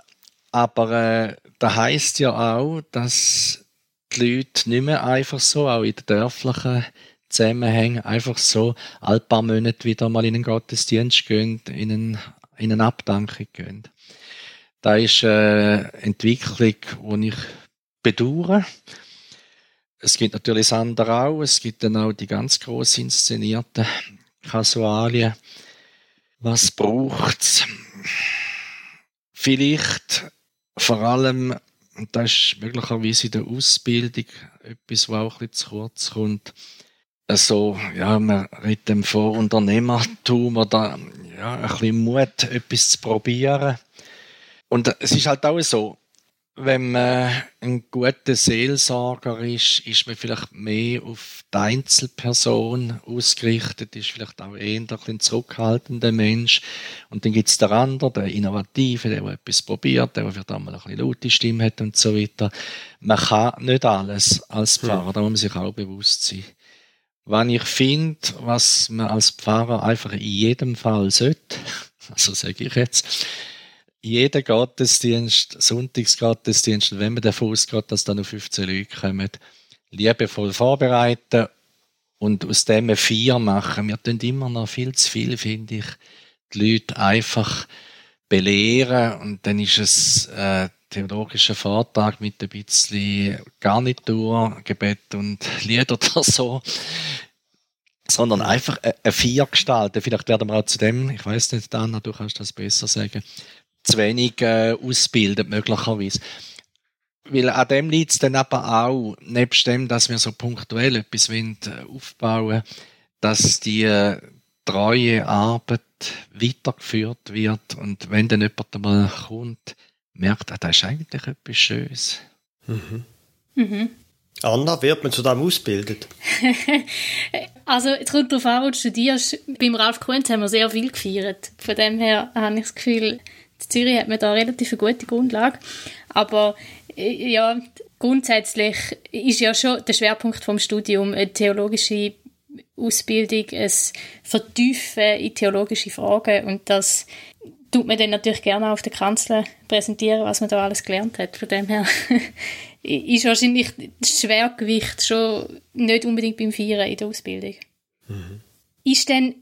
aber äh, das heisst ja auch, dass die Leute nicht mehr einfach so, auch in den dörflichen Zusammenhängen, einfach so ein paar Monate wieder mal in einen Gottesdienst gehen, in, einen, in eine Abdankung gehen. Das ist eine Entwicklung, die ich bedauere. Es gibt natürlich das andere auch. Es gibt dann auch die ganz groß inszenierten Kasualien. Was braucht's? Vielleicht vor allem, das ist möglicherweise in der Ausbildung etwas, was auch ein bisschen zu kurz kommt, also, ja, man redet von Unternehmertum oder ja, ein bisschen Mut, etwas zu probieren. Und es ist halt auch so, wenn man ein guter Seelsorger ist, ist man vielleicht mehr auf die Einzelperson ausgerichtet, ist vielleicht auch eher ein, ein zurückhaltender Mensch. Und dann gibt es den anderen, der Innovative, der, der etwas probiert, der vielleicht auch mal ein bisschen laute Stimme hat und so weiter. Man kann nicht alles als hm. Pfarrer, da muss man sich auch bewusst sein. Wenn ich finde, was man als Pfarrer einfach in jedem Fall sollte, also sage ich jetzt, jeder Gottesdienst, Sonntagsgottesdienst, wenn man davon ausgeht, dass da noch 15 Leute kommen, liebevoll vorbereiten und aus dem vier machen. Wir tun immer noch viel zu viel, finde ich, die Leute einfach belehren und dann ist es äh, theologischer Vortrag mit ein bisschen Garnitur, Gebet und Lieder oder so sondern einfach ein Vier gestalten. Vielleicht werden wir auch zu dem, ich weiß nicht, Anna, du kannst das besser sagen, zu wenig äh, ausbildet, möglicherweise. Weil an dem liegt es dann aber auch, nebst dem, dass wir so punktuell etwas wollen, äh, aufbauen dass die treue Arbeit weitergeführt wird und wenn dann jemand einmal kommt, merkt, ah, das ist eigentlich etwas Schönes. Mhm. Mhm. Anna, wird man zu dem ausgebildet? also, es kommt darauf an, wo du studierst. Beim Ralf Kuhns haben wir sehr viel gefeiert. Von dem her habe ich das Gefühl, Zürich hat man da relativ eine gute Grundlage. Aber äh, ja, grundsätzlich ist ja schon der Schwerpunkt vom Studium eine theologische Ausbildung, ein Vertiefen in theologische Fragen und das tut man dann natürlich gerne auf der Kanzel präsentieren, was man da alles gelernt hat. Von dem her ist wahrscheinlich das Schwergewicht schon nicht unbedingt beim Feiern in der Ausbildung. Mhm. Ist denn,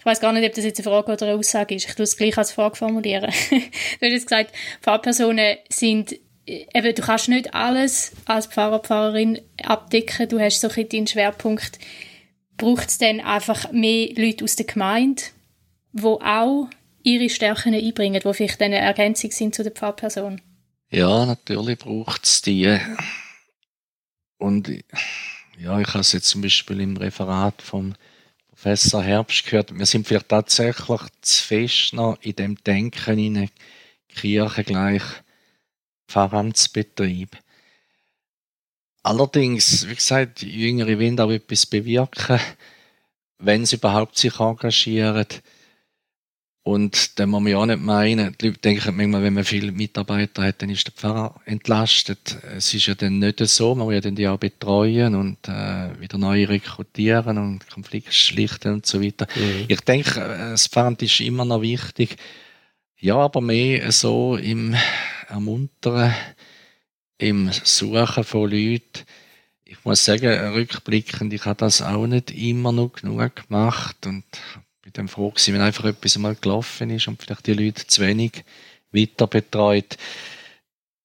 ich weiß gar nicht, ob das jetzt eine Frage oder eine Aussage ist, ich tue es gleich als Frage formulieren. du hast jetzt gesagt, Pfarrpersonen sind, eben, du kannst nicht alles als Pfarrer, Pfarrerin abdecken, du hast so ein deinen Schwerpunkt. Braucht es dann einfach mehr Leute aus der Gemeinde, die auch ihre Stärken einbringen, die vielleicht eine Ergänzung sind zu der Pfarrperson? Ja, natürlich braucht es die. Und ja, ich habe es jetzt zum Beispiel im Referat vom Professor Herbst gehört. Wir sind vielleicht tatsächlich zu fest noch in dem Denken in Kirche gleich Pfarramtsbetrieb. Allerdings, wie gesagt, Jüngere wollen auch etwas bewirken, wenn sie überhaupt sich engagieren. Und dann muss man ja auch nicht meinen, die Leute denken manchmal, wenn man viele Mitarbeiter hat, dann ist der Pfarrer entlastet. Es ist ja dann nicht so, man muss ja dann die auch betreuen und äh, wieder neu rekrutieren und Konflikte schlichten und so weiter. Mhm. Ich denke, das Pfarramt ist immer noch wichtig. Ja, aber mehr so im Ermuntern, im Suchen von Leuten. Ich muss sagen, rückblickend, ich habe das auch nicht immer noch genug gemacht und bin dann froh gewesen, wenn einfach etwas mal gelaufen ist und vielleicht die Leute zu wenig weiter betreut.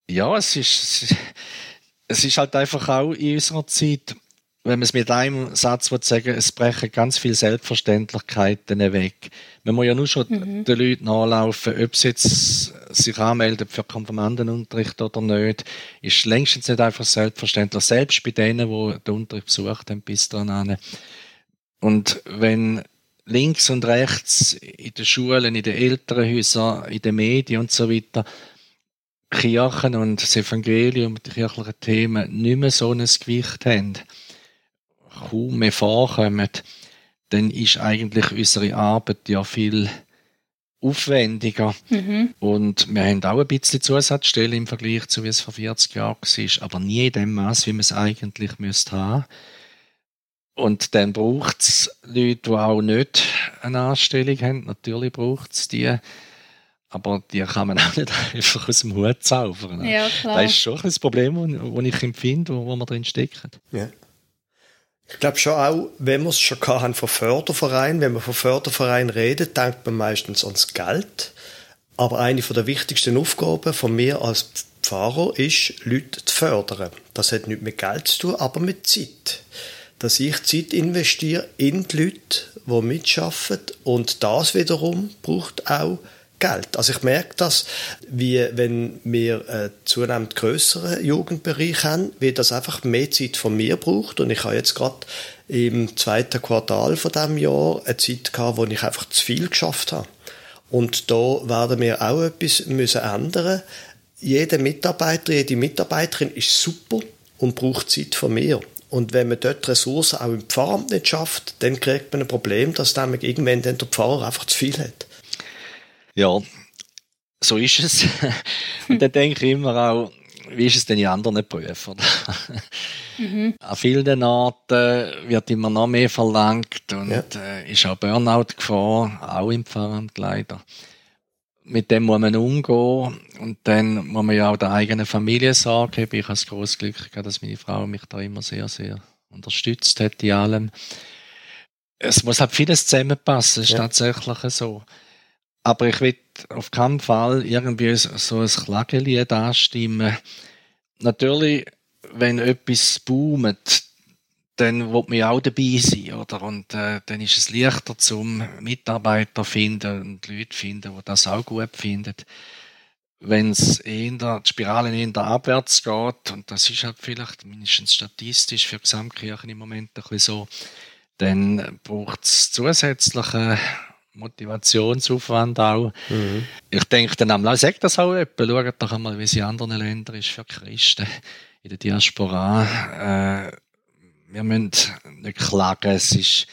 Ja, es ist, es ist halt einfach auch in unserer Zeit, wenn man es mit einem Satz sagen es brechen ganz viele Selbstverständlichkeiten weg. Man muss ja nur schon mhm. den Leuten nachlaufen, ob sie jetzt sich anmelden für Konfirmandenunterricht oder nicht, ist längstens nicht einfach selbstverständlich. Selbst bei denen, die den Unterricht besucht haben, bis dahin. Und wenn links und rechts in den Schulen, in den Elternhäusern, in den Medien und so weiter Kirchen und das Evangelium, die kirchlichen Themen nicht mehr so ein Gewicht haben, kaum mehr vorkommen, dann ist eigentlich unsere Arbeit ja viel aufwendiger. Mhm. Und wir haben auch ein bisschen Zusatzstellen im Vergleich zu wie es vor 40 Jahren war, aber nie in dem Maß, wie man es eigentlich müsste haben. Und dann braucht es Leute, die auch nicht eine Anstellung haben. Natürlich braucht es die. Aber die kann man auch nicht einfach aus dem Hut zaubern. Ja, klar. Das ist schon ein Problem, das ich empfinde, wo, wo wir drin stecken. Ja. Ich glaube schon auch, wenn wir es schon haben von Fördervereinen, wenn man von Fördervereinen redet, denkt man meistens ans Geld. Aber eine der wichtigsten Aufgaben von mir als Pfarrer ist, Leute zu fördern. Das hat nicht mit Geld zu tun, aber mit Zeit dass ich Zeit investiere in die Leute, die mitschaffen und das wiederum braucht auch Geld. Also ich merke das, wie wenn wir einen zunehmend größeren Jugendbereich haben, wie das einfach mehr Zeit von mir braucht und ich habe jetzt gerade im zweiten Quartal von dem Jahr eine Zeit gehabt, wo ich einfach zu viel geschafft habe. Und da werden wir auch etwas müssen ändern. Jeder Mitarbeiter, jede Mitarbeiterin ist super und braucht Zeit von mir. Und wenn man dort Ressourcen auch im Pfarramt nicht schafft, dann kriegt man ein Problem, dass dann irgendwann dann der Pfarrer einfach zu viel hat. Ja, so ist es. Und dann denke ich immer auch, wie ist es denn in anderen Berufen? mhm. An vielen Orten wird immer noch mehr verlangt und ja. äh, ist auch Burnout-Gefahr, auch im Pfarramt leider mit dem muss man umgehen und dann muss man ja auch der eigenen Familie sagen. Ich habe das großes Glück gehabt, dass meine Frau mich da immer sehr, sehr unterstützt hat in allem. Es muss halt vieles zusammenpassen, das ist ja. tatsächlich so. Aber ich will auf keinen Fall irgendwie so ein Klagelied anstimmen. Natürlich, wenn etwas boomt, dann wird man ja auch dabei sein, oder? Und äh, dann ist es leichter zum Mitarbeiter finden und Leute finden, die das auch gut finden. Wenn es in der die Spirale in der abwärts geht, und das ist halt vielleicht mindestens statistisch für Gesamtkirchen im Moment ein bisschen so, dann braucht es zusätzlichen Motivationsaufwand auch. Mhm. Ich denke dann einmal, sag das auch jemand, schaut doch einmal, wie es in anderen Ländern ist für Christen in der Diaspora. Äh, wir müssen nicht klagen, es ist,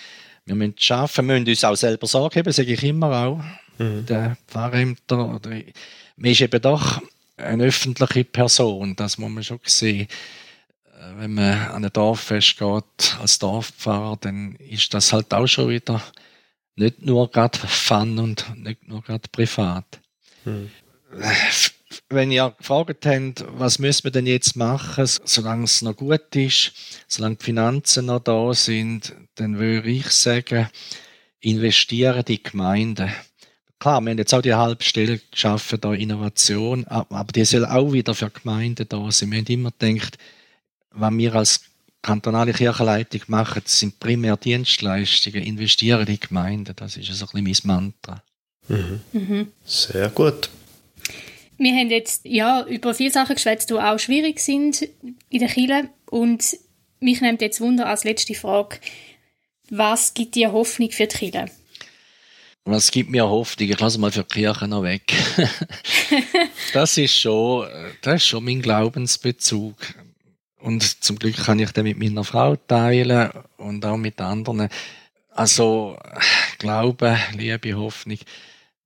wir müssen schaffen, wir müssen uns auch selber Sorge haben, sage ich immer auch. Mhm. Der Pfarrämter, man ist eben doch eine öffentliche Person, das muss man schon sehen. Äh, wenn man an ein Dorffest geht als Dorfpfarrer, dann ist das halt auch schon wieder nicht nur gerade Fun und nicht nur gerade privat. Hm. Wenn ihr gefragt habt, was müssen wir denn jetzt machen, solange es noch gut ist, solange die Finanzen noch da sind, dann würde ich sagen, investieren die Gemeinden. Klar, wir haben jetzt auch die Halbstelle geschaffen, da Innovation, aber die soll auch wieder für Gemeinden da sein. Wir haben immer gedacht, wenn wir als kantonale Kirchenleitung machen, sind primär Dienstleistungen, investieren in die Gemeinden. Das ist so ein bisschen mein Mantra. Mhm. Mhm. Sehr gut. Wir haben jetzt ja, über viele Sachen geschwätzt, die auch schwierig sind in der Kirche. Und mich nimmt jetzt Wunder als letzte Frage, was gibt dir Hoffnung für die Kirche? Was gibt mir Hoffnung? Ich lasse mal für die Kirche noch weg. das ist schon, das ist schon mein Glaubensbezug. Und zum Glück kann ich den mit meiner Frau teilen und auch mit anderen. Also, Glaube, Liebe, Hoffnung,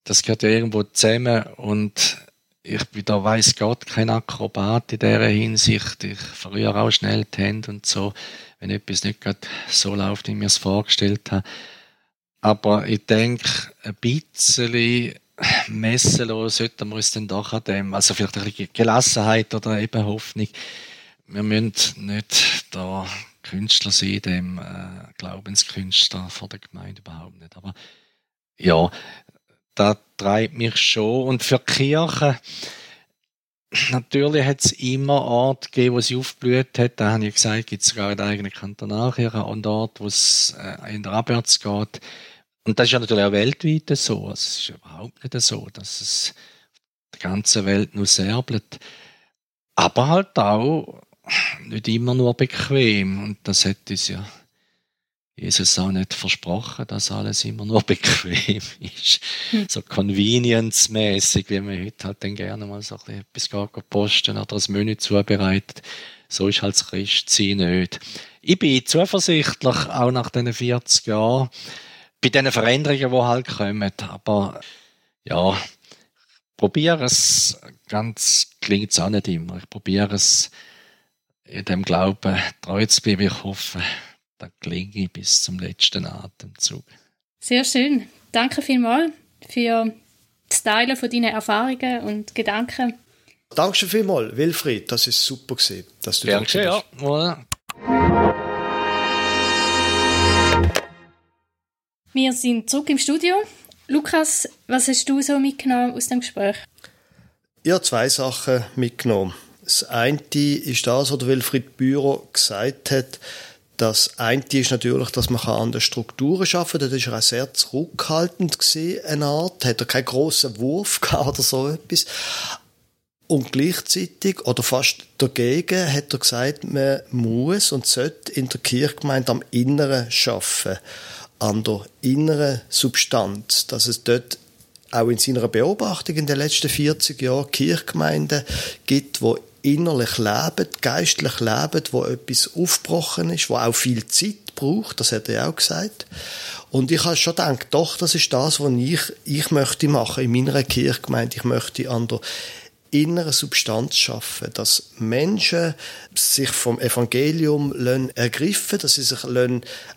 das gehört ja irgendwo zusammen und ich bin da weiß Gott kein Akrobat in dieser Hinsicht. Ich verliere auch schnell die Hände und so, wenn etwas nicht gerade so läuft, wie ich mir es vorgestellt habe. Aber ich denke, ein bisschen messenlos sollten wir uns dann doch an dem, also vielleicht ein bisschen Gelassenheit oder eben Hoffnung, wir müssen nicht da Künstler sein, dem äh, Glaubenskünstler von der Gemeinde überhaupt nicht. Aber ja, da treibt mich schon. Und für die Kirche, natürlich hat es immer Orte gegeben, wo sie aufgeblüht hat. Da habe ich gesagt, gibt es sogar in der eigenen Kantonalkirche und Orte, wo es äh, in der Abwärts geht. Und das ist ja natürlich auch weltweit so. Es ist überhaupt nicht so, dass es die ganze Welt nur serbelt. Aber halt auch nicht immer nur bequem. Und das hätte uns ja Jesus auch nicht versprochen, dass alles immer nur bequem ist. Hm. So convenience-mäßig, wie man heute halt dann gerne mal so ein bisschen etwas posten oder das Menü zubereitet. So ist halt das Christsein nicht. Ich bin zuversichtlich, auch nach diesen 40 Jahren, bei diesen Veränderungen, die halt kommen. Aber ja, probiere es, ganz klingt es auch nicht immer. Ich probiere es in dem Glauben treu zu bleiben. Ich hoffe, da gelinge ich bis zum letzten Atemzug. Sehr schön. Danke vielmals für das Teilen von deinen Erfahrungen und Gedanken. Danke vielmals, Wilfried. Das ist super gewesen, dass du Danke, ja. ja. Wir sind zurück im Studio. Lukas, was hast du so mitgenommen aus dem Gespräch? Ich habe zwei Sachen mitgenommen. Das eine ist das, was Wilfried Büro gesagt hat. Das eine ist natürlich, dass man an den Strukturen arbeiten kann. Das war auch sehr zurückhaltend, eine Art. Hat er keinen grossen Wurf oder so etwas. Und gleichzeitig, oder fast dagegen, hat er gesagt, man muss und sollte in der Kirchgemeinde am Inneren arbeiten. An der inneren Substanz. Dass es dort auch in seiner Beobachtung in den letzten 40 Jahren Kirchgemeinden gibt, wo innerlich leben, geistlich leben, wo etwas aufgebrochen ist, wo auch viel Zeit braucht, das hat er auch gesagt. Und ich habe schon gedacht, doch, das ist das, was ich, ich möchte machen in meiner Kirchgemeinde. Ich möchte an der inneren Substanz schaffen, dass Menschen sich vom Evangelium ergriffen, dass sie sich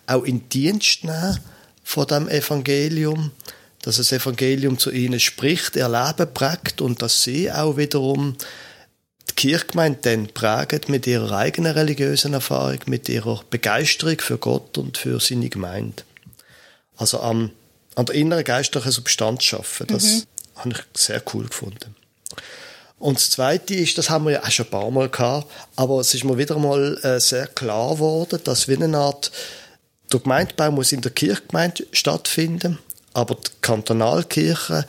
auch in Dienst nehmen von dem Evangelium, dass das Evangelium zu ihnen spricht, ihr Leben prägt und dass sie auch wiederum die Kirchgemeinde dann prägen mit ihrer eigenen religiösen Erfahrung, mit ihrer Begeisterung für Gott und für seine Gemeinde. Also am, an der inneren geistlichen Substanz schaffen, das mhm. habe ich sehr cool gefunden. Und das Zweite ist, das haben wir ja auch schon ein paar Mal gehabt, aber es ist mir wieder mal äh, sehr klar geworden, dass wie eine Art, der Gemeindebau muss in der Kirchgemeinde stattfinden, aber die Kantonalkirche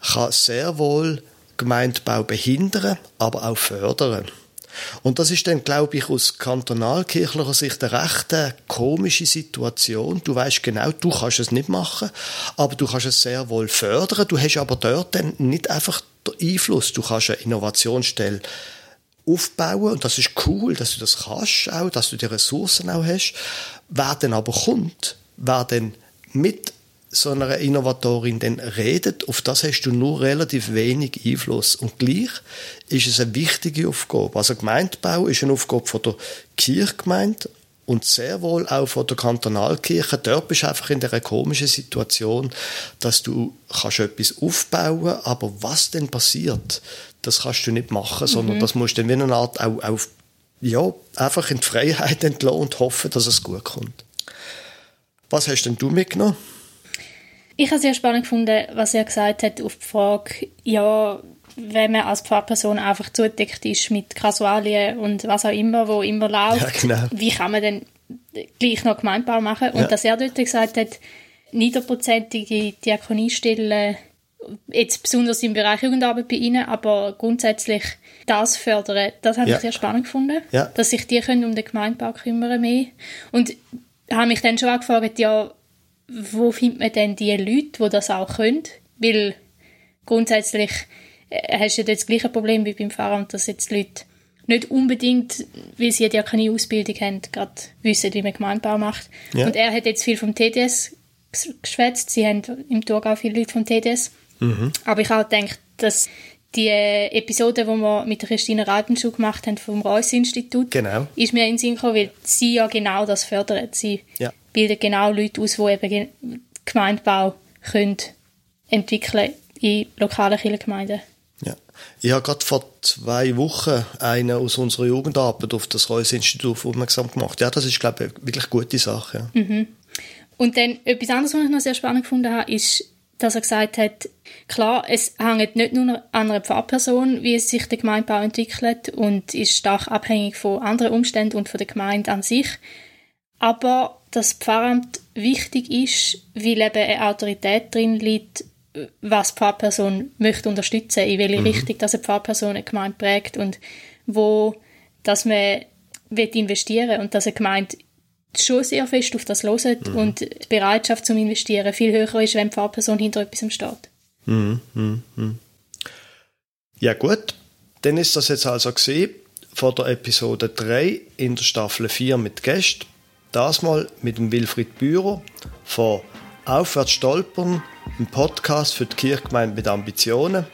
kann sehr wohl Gemeindebau behindern, aber auch fördern. Und das ist dann, glaube ich, aus kantonalkirchlicher Sicht eine recht äh, komische Situation. Du weißt genau, du kannst es nicht machen, aber du kannst es sehr wohl fördern. Du hast aber dort dann nicht einfach den Einfluss. Du kannst eine Innovationsstelle aufbauen und das ist cool, dass du das kannst auch, dass du die Ressourcen auch hast. Wer dann aber kommt, wer dann mit so einer Innovatorin dann redet, auf das hast du nur relativ wenig Einfluss. Und gleich ist es eine wichtige Aufgabe. Also Gemeindebau ist eine Aufgabe von der Kirchgemeinde und sehr wohl auch von der Kantonalkirche. Dort bist du einfach in der komischen Situation, dass du kannst etwas aufbauen, aber was denn passiert, das kannst du nicht machen, sondern mhm. das musst du dann wie eine Art auch, auch ja, einfach in die Freiheit entlassen und hoffen, dass es gut kommt. Was hast denn du mitgenommen? Ich habe sehr spannend gefunden, was er gesagt hat auf die Frage, ja, wenn man als Pfarrperson einfach zudeckt ist mit Kasualien und was auch immer, wo immer läuft, ja, genau. wie kann man denn gleich noch Gemeindebau machen? Und ja. dass er dort gesagt hat, niederprozentige Diakoniestellen, jetzt besonders im Bereich Jugendarbeit bei Ihnen, aber grundsätzlich das fördern, das habe ja. ich sehr spannend gefunden, dass sich die können um den Gemeindebau kümmern mehr. Und habe mich dann schon auch gefragt, ja, wo findet man denn die Leute, die das auch können? Weil grundsätzlich äh, hast du ja das gleiche Problem wie beim Pfarramt, dass jetzt die Leute nicht unbedingt, weil sie ja keine Ausbildung haben, gerade wissen, wie man Gemeindebau macht. Ja. Und er hat jetzt viel vom TDS geschwätzt. Sie haben im Thurgau viele Leute vom TDS. Mhm. Aber ich habe gedacht, dass die Episode, die wir mit Christine Reitenschuh gemacht haben vom Reuss-Institut, genau. ist mir in den Sinn gekommen, weil sie ja genau das fördern. Sie ja. Bilden genau Leute aus, die eben Gemeindebau können entwickeln in lokalen Kirchengemeinden. Ja. Ich habe gerade vor zwei Wochen einen aus unserer Jugendarbeit auf das Reuss-Institut aufmerksam gemacht. Ja, das ist, glaube ich, wirklich eine gute Sache. Ja. Mhm. Und dann etwas anderes, was ich noch sehr spannend gefunden habe, ist, dass er gesagt hat, klar, es hängt nicht nur an einer Pfarrperson, wie es sich der Gemeindebau entwickelt und ist stark abhängig von anderen Umständen und von der Gemeinde an sich. Aber das Pfarramt wichtig ist, weil eben eine Autorität drin liegt, was die Pfarrperson möchte unterstützen, in welche mhm. Richtung dass eine Pfarrperson eine Gemeinde prägt und wo dass man investieren und dass eine Gemeinde schon sehr fest auf das hören mhm. und die Bereitschaft zum Investieren viel höher ist, wenn die Fahrperson hinter etwas steht. Mhm, mhm. Mhm. Ja gut, dann ist das jetzt also gesehen von der Episode 3 in der Staffel 4 mit Gästen. Das mal mit dem Wilfried Bührer von Aufwärts stolpern, ein Podcast für die Kirchgemeinde mit Ambitionen.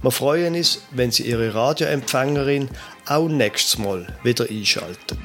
Wir freuen uns, wenn Sie Ihre Radioempfängerin auch nächstes Mal wieder einschalten.